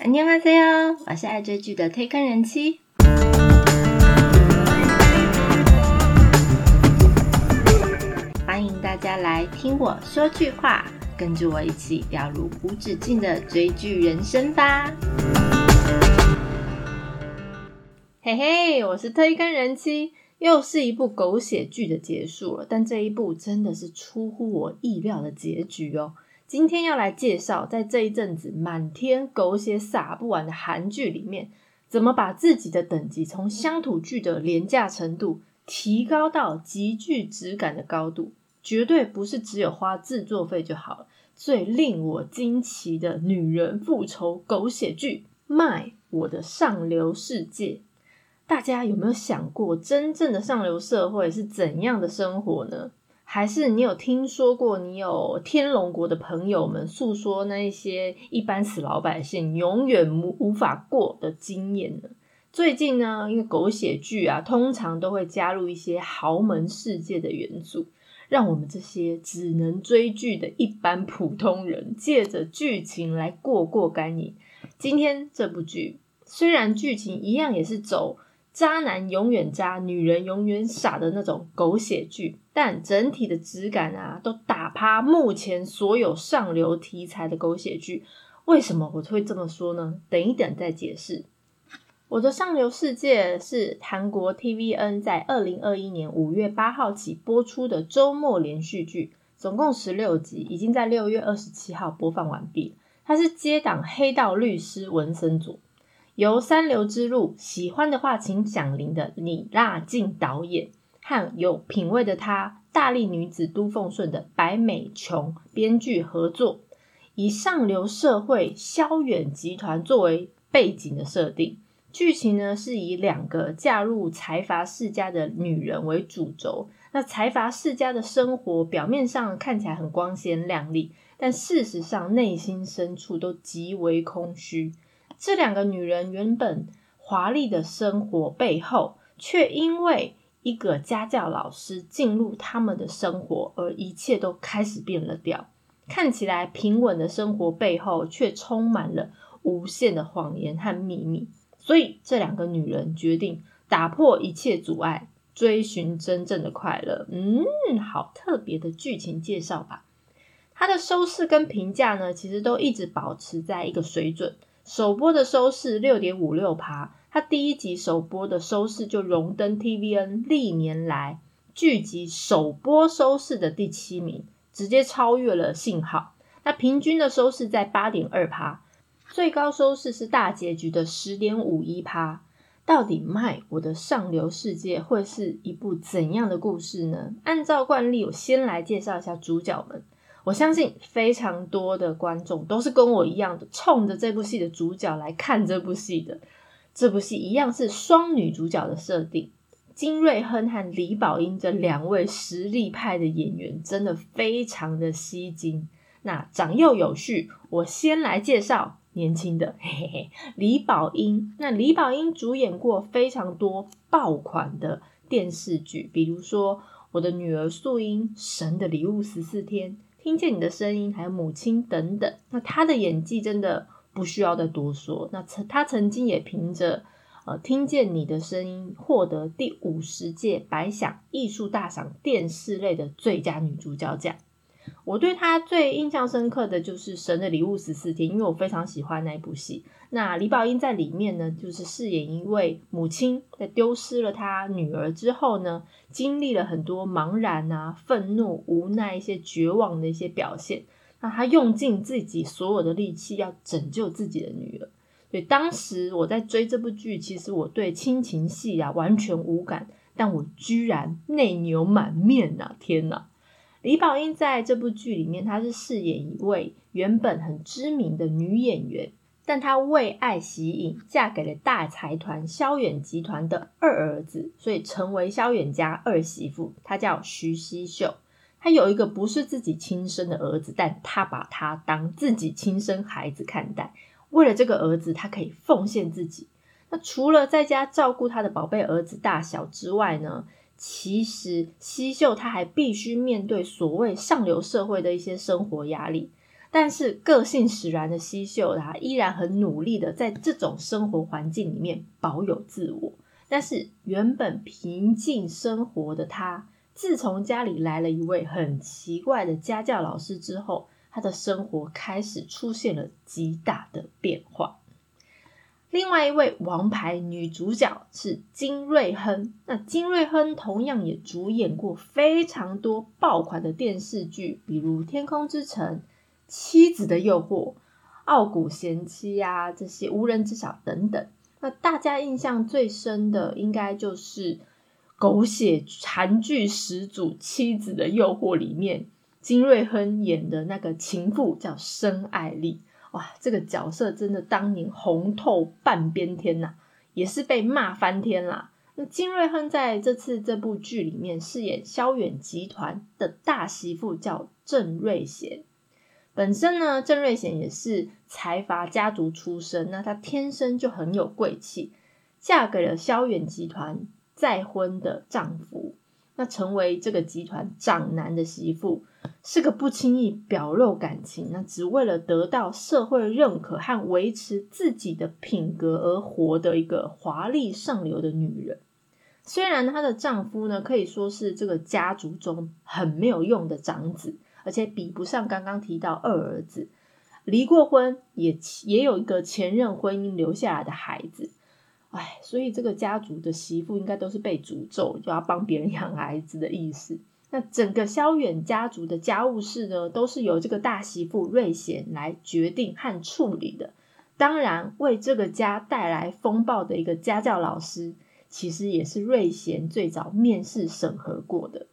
안녕하세요，我是爱追剧的推坑人妻。欢迎大家来听我说句话，跟着我一起掉入无止境的追剧人生吧。嘿嘿，我是推坑人妻，又是一部狗血剧的结束了，但这一部真的是出乎我意料的结局哦。 今天要来介绍，在这一阵子满天狗血撒不完的韩剧里面，怎么把自己的等级从乡土剧的廉价程度提高到极具质感的高度，绝对不是只有花制作费就好了。最令我惊奇的女人复仇狗血剧《卖我的上流世界》，大家有没有想过，真正的上流社会是怎样的生活呢？还是你有听说过，你有天龙国的朋友们诉说那一些一般死老百姓永远无无法过的经验呢？最近呢，因为狗血剧啊，通常都会加入一些豪门世界的元素，让我们这些只能追剧的一般普通人，借着剧情来过过干瘾。今天这部剧虽然剧情一样也是走。渣男永远渣，女人永远傻的那种狗血剧，但整体的质感啊，都打趴目前所有上流题材的狗血剧。为什么我会这么说呢？等一等再解释。我的上流世界是韩国 TVN 在二零二一年五月八号起播出的周末连续剧，总共十六集，已经在六月二十七号播放完毕。它是接档《黑道律师文森佐》。由三流之路喜欢的话，请响铃的李娜静导演和有品味的她大力女子都奉顺的白美琼编剧合作，以上流社会萧远集团作为背景的设定，剧情呢是以两个嫁入财阀世家的女人为主轴。那财阀世家的生活表面上看起来很光鲜亮丽，但事实上内心深处都极为空虚。这两个女人原本华丽的生活背后，却因为一个家教老师进入他们的生活，而一切都开始变了调。看起来平稳的生活背后，却充满了无限的谎言和秘密。所以，这两个女人决定打破一切阻碍，追寻真正的快乐。嗯，好特别的剧情介绍吧。它的收视跟评价呢，其实都一直保持在一个水准。首播的收视六点五六趴，它第一集首播的收视就荣登 TVN 历年来剧集首播收视的第七名，直接超越了《信号》。那平均的收视在八点二趴，最高收视是大结局的十点五一趴。到底卖我的上流世界会是一部怎样的故事呢？按照惯例，我先来介绍一下主角们。我相信非常多的观众都是跟我一样的，冲着这部戏的主角来看这部戏的。这部戏一样是双女主角的设定，金瑞亨和李宝英这两位实力派的演员真的非常的吸睛。那长幼有序，我先来介绍年轻的，嘿嘿，李宝英。那李宝英主演过非常多爆款的电视剧，比如说《我的女儿素英》《神的礼物十四天》。听见你的声音，还有母亲等等，那他的演技真的不需要再多说。那曾他曾经也凭着呃听见你的声音，获得第五十届百想艺术大赏电视类的最佳女主角奖。我对他最印象深刻的就是《神的礼物十四天》，因为我非常喜欢那一部戏。那李宝英在里面呢，就是饰演一位母亲，在丢失了她女儿之后呢，经历了很多茫然啊、愤怒、无奈、一些绝望的一些表现。那她用尽自己所有的力气要拯救自己的女儿。所以当时我在追这部剧，其实我对亲情戏啊完全无感，但我居然内牛满面呐！天呐！李宝英在这部剧里面，她是饰演一位原本很知名的女演员，但她为爱吸引，嫁给了大财团萧远集团的二儿子，所以成为萧远家二媳妇。她叫徐熙秀，她有一个不是自己亲生的儿子，但她把他当自己亲生孩子看待。为了这个儿子，她可以奉献自己。那除了在家照顾她的宝贝儿子大小之外呢？其实，西秀她还必须面对所谓上流社会的一些生活压力。但是个性使然的西秀，他依然很努力的在这种生活环境里面保有自我。但是原本平静生活的他，自从家里来了一位很奇怪的家教老师之后，他的生活开始出现了极大的变化。另外一位王牌女主角是金瑞亨，那金瑞亨同样也主演过非常多爆款的电视剧，比如《天空之城》。妻子的诱惑、傲骨贤妻呀，这些无人知晓等等。那大家印象最深的，应该就是狗血韩剧始祖《妻子的诱惑》里面金瑞亨演的那个情妇叫申爱丽。哇，这个角色真的当年红透半边天呐，也是被骂翻天啦。那金瑞亨在这次这部剧里面饰演萧远集团的大媳妇，叫郑瑞贤。本身呢，郑瑞贤也是财阀家族出身，那她天生就很有贵气，嫁给了萧远集团再婚的丈夫，那成为这个集团长男的媳妇，是个不轻易表露感情，那只为了得到社会认可和维持自己的品格而活的一个华丽上流的女人。虽然她的丈夫呢，可以说是这个家族中很没有用的长子。而且比不上刚刚提到二儿子，离过婚，也也有一个前任婚姻留下来的孩子，哎，所以这个家族的媳妇应该都是被诅咒，就要帮别人养孩子的意思。那整个萧远家族的家务事呢，都是由这个大媳妇瑞贤来决定和处理的。当然，为这个家带来风暴的一个家教老师，其实也是瑞贤最早面试审核过的。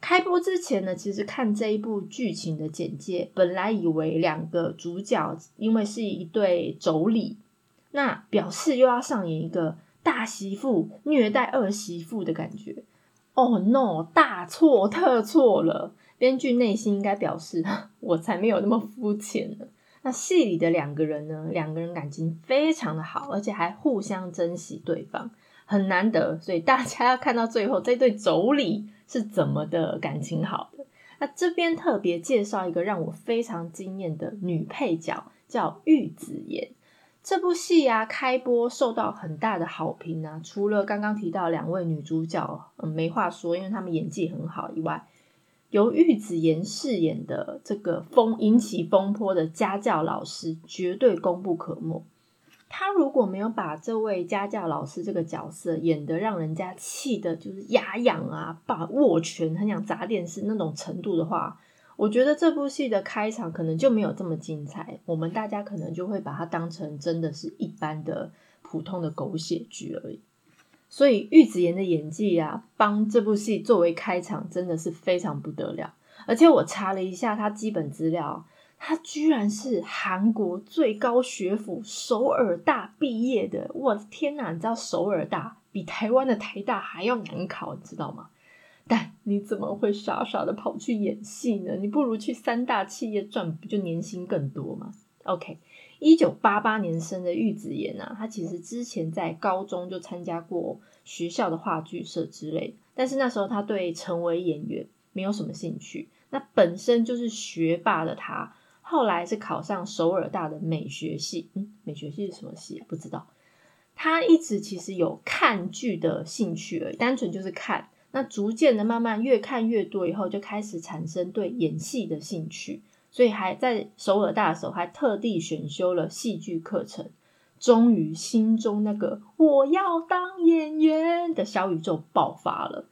开播之前呢，其实看这一部剧情的简介，本来以为两个主角因为是一对妯娌，那表示又要上演一个大媳妇虐待二媳妇的感觉。Oh no！大错特错了。编剧内心应该表示，我才没有那么肤浅呢。那戏里的两个人呢，两个人感情非常的好，而且还互相珍惜对方，很难得。所以大家要看到最后，这对妯娌。是怎么的感情好的？那这边特别介绍一个让我非常惊艳的女配角，叫玉子妍。这部戏啊，开播受到很大的好评啊。除了刚刚提到两位女主角，嗯，没话说，因为她们演技很好以外，由玉子妍饰演的这个风引起风波的家教老师，绝对功不可没。他如果没有把这位家教老师这个角色演得让人家气的，就是牙痒啊，把握拳很想砸电视那种程度的话，我觉得这部戏的开场可能就没有这么精彩。我们大家可能就会把它当成真的是一般的普通的狗血剧而已。所以玉子妍的演技啊，帮这部戏作为开场真的是非常不得了。而且我查了一下他基本资料。他居然是韩国最高学府首尔大毕业的！我的天哪，你知道首尔大比台湾的台大还要难考，你知道吗？但你怎么会傻傻的跑去演戏呢？你不如去三大企业赚，不就年薪更多吗？OK，一九八八年生的玉子妍啊，她其实之前在高中就参加过学校的话剧社之类，但是那时候她对成为演员没有什么兴趣。那本身就是学霸的她。后来是考上首尔大的美学系，嗯，美学系是什么系？不知道。他一直其实有看剧的兴趣而已，单纯就是看。那逐渐的慢慢越看越多以后，就开始产生对演戏的兴趣，所以还在首尔大的时候还特地选修了戏剧课程。终于心中那个我要当演员的小宇宙爆发了。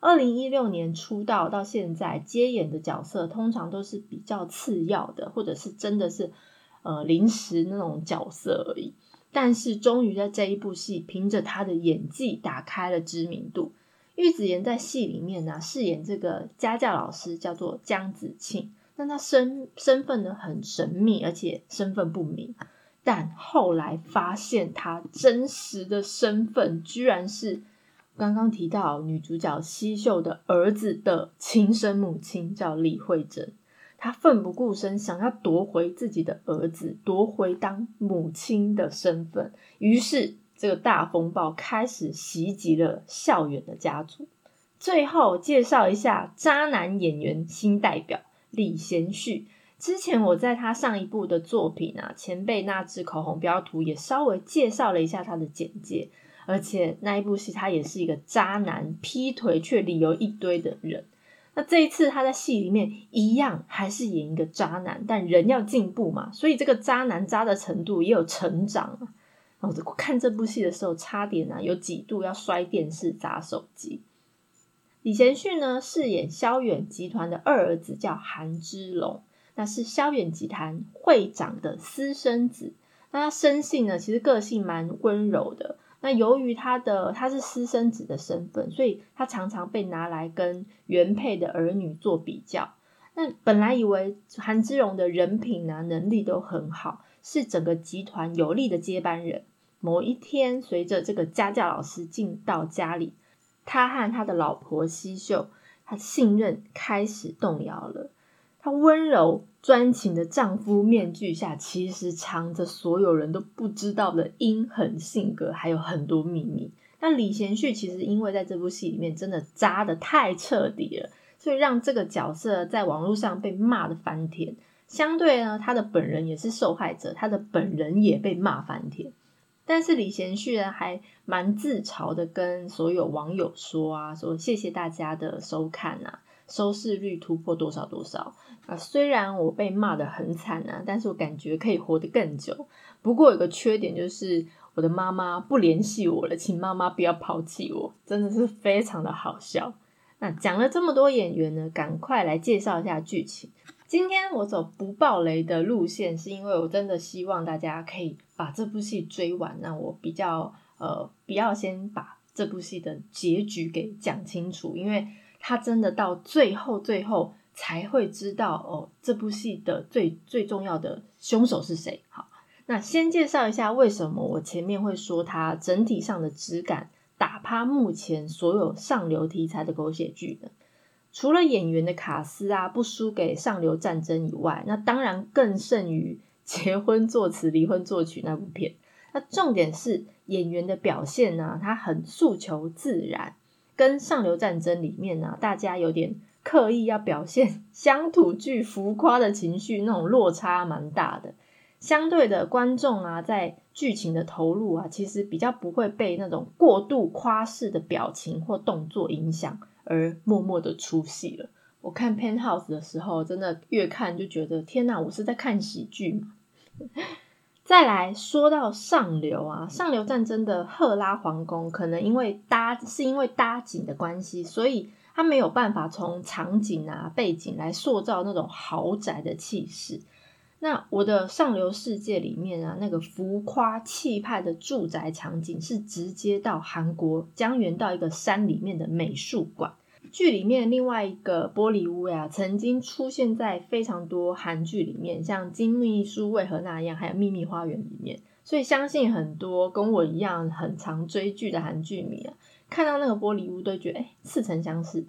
二零一六年出道到现在接演的角色，通常都是比较次要的，或者是真的是呃临时那种角色而已。但是终于在这一部戏，凭着他的演技打开了知名度。玉子妍在戏里面呢，饰演这个家教老师，叫做江子庆。但他身身份呢很神秘，而且身份不明。但后来发现他真实的身份，居然是。刚刚提到女主角西秀的儿子的亲生母亲叫李慧珍，她奋不顾身想要夺回自己的儿子，夺回当母亲的身份。于是，这个大风暴开始袭击了校园的家族。最后介绍一下渣男演员新代表李贤旭，之前我在他上一部的作品啊，《前辈那支口红标图》也稍微介绍了一下他的简介，而且那一部戏他也是一个渣男，劈腿却理由一堆的人。那这一次他在戏里面一样还是演一个渣男，但人要进步嘛，所以这个渣男渣的程度也有成长啊。我看这部戏的时候，差点啊有几度要摔电视、砸手机。李贤旭呢饰演萧远集团的二儿子，叫韩之龙。那是萧远集团会长的私生子，那他生性呢，其实个性蛮温柔的。那由于他的他是私生子的身份，所以他常常被拿来跟原配的儿女做比较。那本来以为韩之荣的人品啊能力都很好，是整个集团有力的接班人。某一天，随着这个家教老师进到家里，他和他的老婆西秀，他信任开始动摇了。她温柔专情的丈夫面具下，其实藏着所有人都不知道的阴狠性格，还有很多秘密。那李贤旭其实因为在这部戏里面真的渣的太彻底了，所以让这个角色在网络上被骂的翻天。相对呢，他的本人也是受害者，他的本人也被骂翻天。但是李贤旭呢，还蛮自嘲的跟所有网友说啊，说谢谢大家的收看啊。收视率突破多少多少啊！虽然我被骂的很惨啊，但是我感觉可以活得更久。不过有个缺点就是我的妈妈不联系我了，请妈妈不要抛弃我，真的是非常的好笑。那讲了这么多演员呢，赶快来介绍一下剧情。今天我走不爆雷的路线，是因为我真的希望大家可以把这部戏追完。那我比较呃，不要先把这部戏的结局给讲清楚，因为。他真的到最后，最后才会知道哦，这部戏的最最重要的凶手是谁。好，那先介绍一下为什么我前面会说它整体上的质感打趴目前所有上流题材的狗血剧呢？除了演员的卡斯啊不输给上流战争以外，那当然更胜于结婚作词、离婚作曲那部片。那重点是演员的表现呢，他很诉求自然。跟上流战争里面呢，大家有点刻意要表现 乡土剧浮夸的情绪，那种落差蛮大的。相对的，观众啊，在剧情的投入啊，其实比较不会被那种过度夸饰的表情或动作影响，而默默的出戏了。我看《Penthouse》的时候，真的越看就觉得，天哪，我是在看喜剧嘛。再来说到上流啊，上流战争的赫拉皇宫，可能因为搭是因为搭景的关系，所以它没有办法从场景啊背景来塑造那种豪宅的气势。那我的上流世界里面啊，那个浮夸气派的住宅场景，是直接到韩国江原到一个山里面的美术馆。剧里面另外一个玻璃屋呀，曾经出现在非常多韩剧里面，像《金秘书为何那样》还有《秘密花园》里面，所以相信很多跟我一样很常追剧的韩剧迷啊，看到那个玻璃屋都觉得哎似曾相识。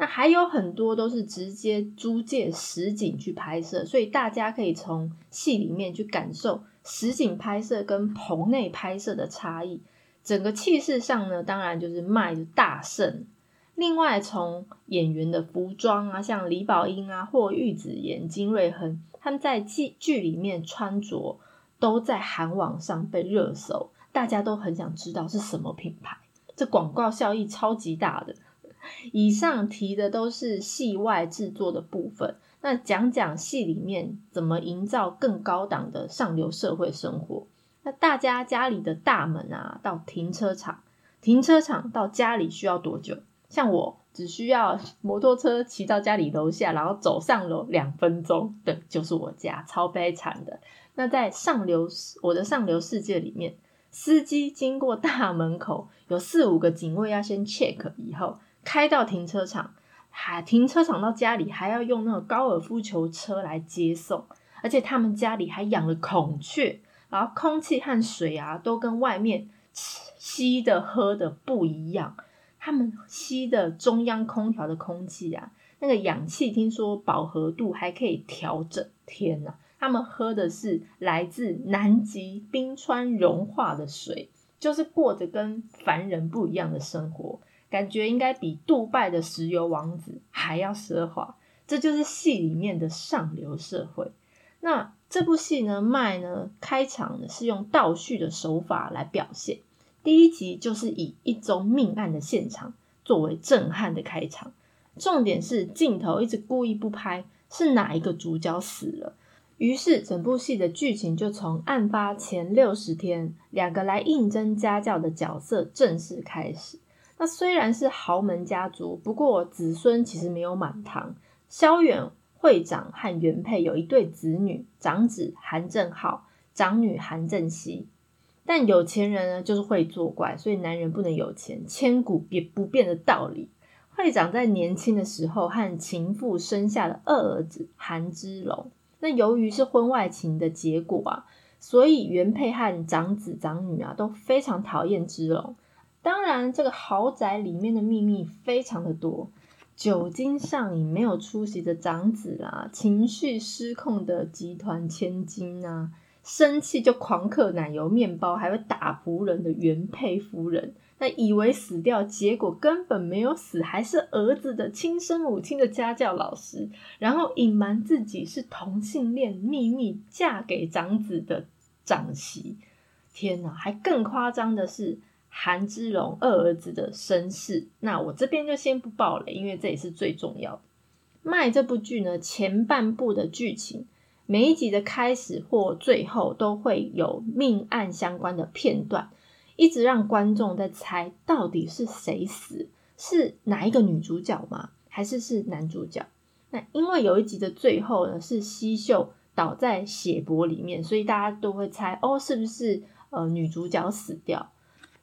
那还有很多都是直接租借实景去拍摄，所以大家可以从戏里面去感受实景拍摄跟棚内拍摄的差异。整个气势上呢，当然就是卖大胜。另外，从演员的服装啊，像李宝英啊，或玉子妍、金瑞亨，他们在剧剧里面穿着都在韩网上被热搜，大家都很想知道是什么品牌，这广告效益超级大的。以上提的都是戏外制作的部分，那讲讲戏里面怎么营造更高档的上流社会生活。那大家家里的大门啊，到停车场，停车场到家里需要多久？像我只需要摩托车骑到家里楼下，然后走上楼两分钟，对，就是我家，超悲惨的。那在上流我的上流世界里面，司机经过大门口，有四五个警卫要先 check，以后开到停车场，还停车场到家里还要用那个高尔夫球车来接送，而且他们家里还养了孔雀，然后空气和水啊都跟外面吸的喝的不一样。他们吸的中央空调的空气啊，那个氧气听说饱和度还可以调整。天呐，他们喝的是来自南极冰川融化的水，就是过着跟凡人不一样的生活，感觉应该比杜拜的石油王子还要奢华。这就是戏里面的上流社会。那这部戏呢，麦呢开场呢是用倒叙的手法来表现。第一集就是以一宗命案的现场作为震撼的开场，重点是镜头一直故意不拍是哪一个主角死了。于是整部戏的剧情就从案发前六十天，两个来应征家教的角色正式开始。那虽然是豪门家族，不过子孙其实没有满堂。萧远会长和原配有一对子女，长子韩正浩，长女韩正熙。但有钱人呢，就是会作怪，所以男人不能有钱，千古也不变的道理。会长在年轻的时候和情妇生下了二儿子韩之龙。那由于是婚外情的结果啊，所以原配和长子长女啊都非常讨厌之龙。当然，这个豪宅里面的秘密非常的多，酒精上瘾没有出息的长子啊，情绪失控的集团千金啊，生气就狂嗑奶油面包，还会打仆人的原配夫人。那以为死掉，结果根本没有死，还是儿子的亲生母亲的家教老师，然后隐瞒自己是同性恋，秘密嫁给长子的长媳。天哪，还更夸张的是韩之龙二儿子的身世。那我这边就先不爆雷，因为这也是最重要的。卖这部剧呢，前半部的剧情，每一集的开始或最后都会有命案相关的片段。一直让观众在猜到底是谁死，是哪一个女主角吗？还是是男主角？那因为有一集的最后呢是西秀倒在血泊里面，所以大家都会猜哦，是不是呃女主角死掉？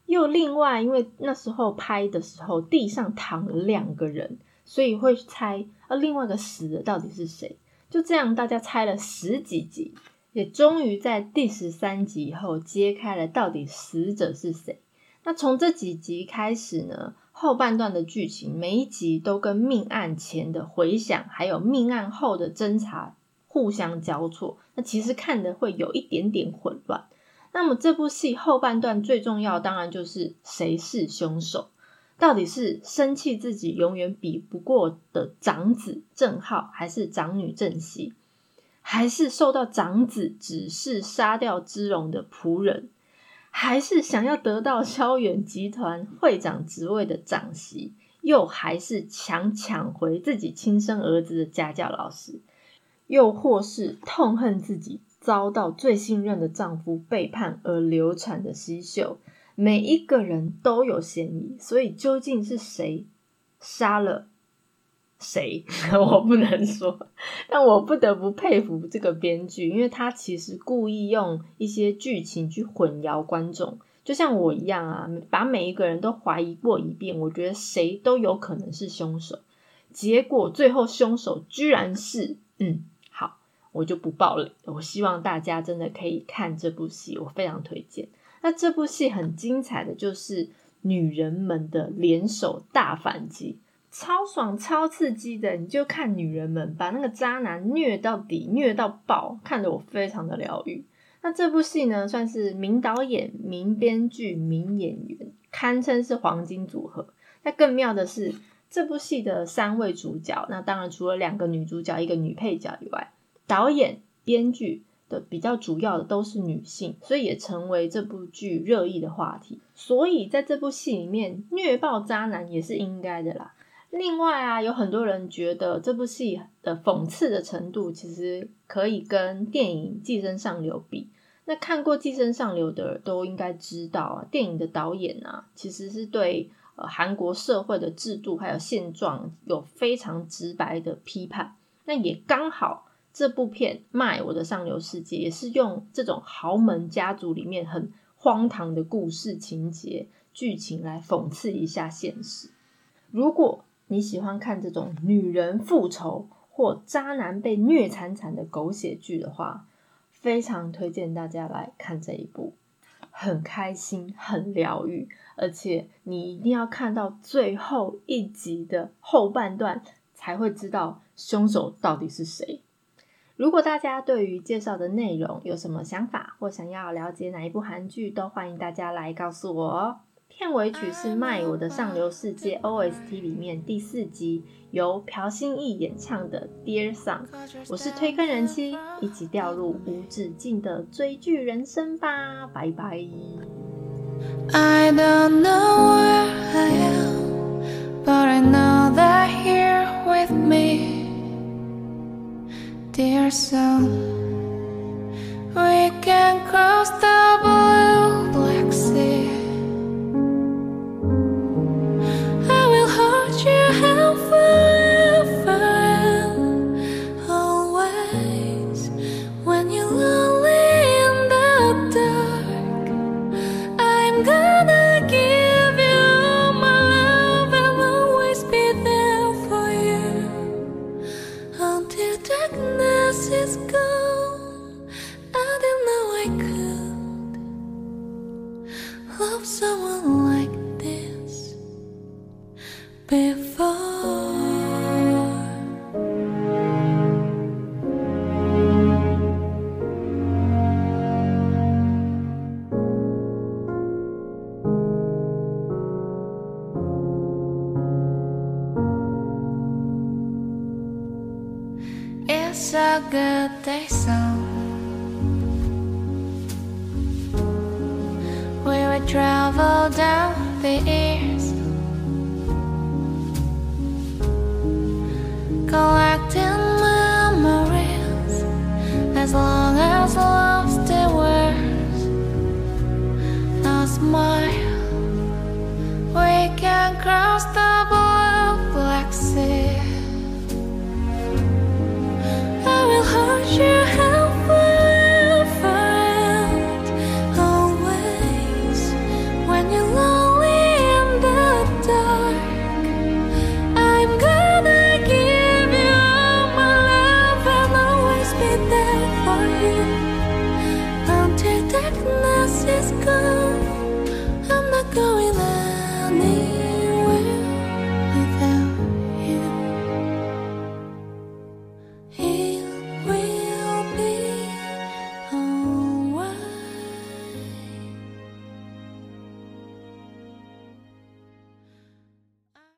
又另外因为那时候拍的时候地上躺了两个人，所以会猜呃另外一个死的到底是谁？就这样大家猜了十几集。也终于在第十三集以后揭开了到底死者是谁。那从这几集开始呢，后半段的剧情每一集都跟命案前的回想，还有命案后的侦查互相交错。那其实看的会有一点点混乱。那么这部戏后半段最重要，当然就是谁是凶手？到底是生气自己永远比不过的长子郑浩，还是长女郑熙？还是受到长子指示杀掉之荣的仆人，还是想要得到萧远集团会长职位的长媳，又还是想抢回自己亲生儿子的家教老师，又或是痛恨自己遭到最信任的丈夫背叛而流产的西秀，每一个人都有嫌疑，所以究竟是谁杀了？谁 我不能说，但我不得不佩服这个编剧，因为他其实故意用一些剧情去混淆观众，就像我一样啊，把每一个人都怀疑过一遍，我觉得谁都有可能是凶手，结果最后凶手居然是……嗯，好，我就不爆了。我希望大家真的可以看这部戏，我非常推荐。那这部戏很精彩的就是女人们的联手大反击。超爽、超刺激的，你就看女人们把那个渣男虐到底、虐到爆，看得我非常的疗愈。那这部戏呢，算是名导演、名编剧、名演员，堪称是黄金组合。那更妙的是，这部戏的三位主角，那当然除了两个女主角、一个女配角以外，导演、编剧的比较主要的都是女性，所以也成为这部剧热议的话题。所以在这部戏里面，虐爆渣男也是应该的啦。另外啊，有很多人觉得这部戏的讽刺的程度，其实可以跟电影《寄生上流》比。那看过《寄生上流》的都应该知道啊，电影的导演啊，其实是对呃韩国社会的制度还有现状有非常直白的批判。那也刚好这部片《卖我的上流世界》也是用这种豪门家族里面很荒唐的故事情节剧情来讽刺一下现实。如果你喜欢看这种女人复仇或渣男被虐惨惨的狗血剧的话，非常推荐大家来看这一部，很开心，很疗愈，而且你一定要看到最后一集的后半段才会知道凶手到底是谁。如果大家对于介绍的内容有什么想法，或想要了解哪一部韩剧，都欢迎大家来告诉我哦。片尾曲是《卖我的上流世界》OST 里面第四集由朴信义演唱的《Dear Song》。我是推坑人妻，一起掉入无止境的追剧人生吧！拜拜。I don't know where I am, but I know they're here with me. Dear son, we can cross the blue Tagatesan We would travel down the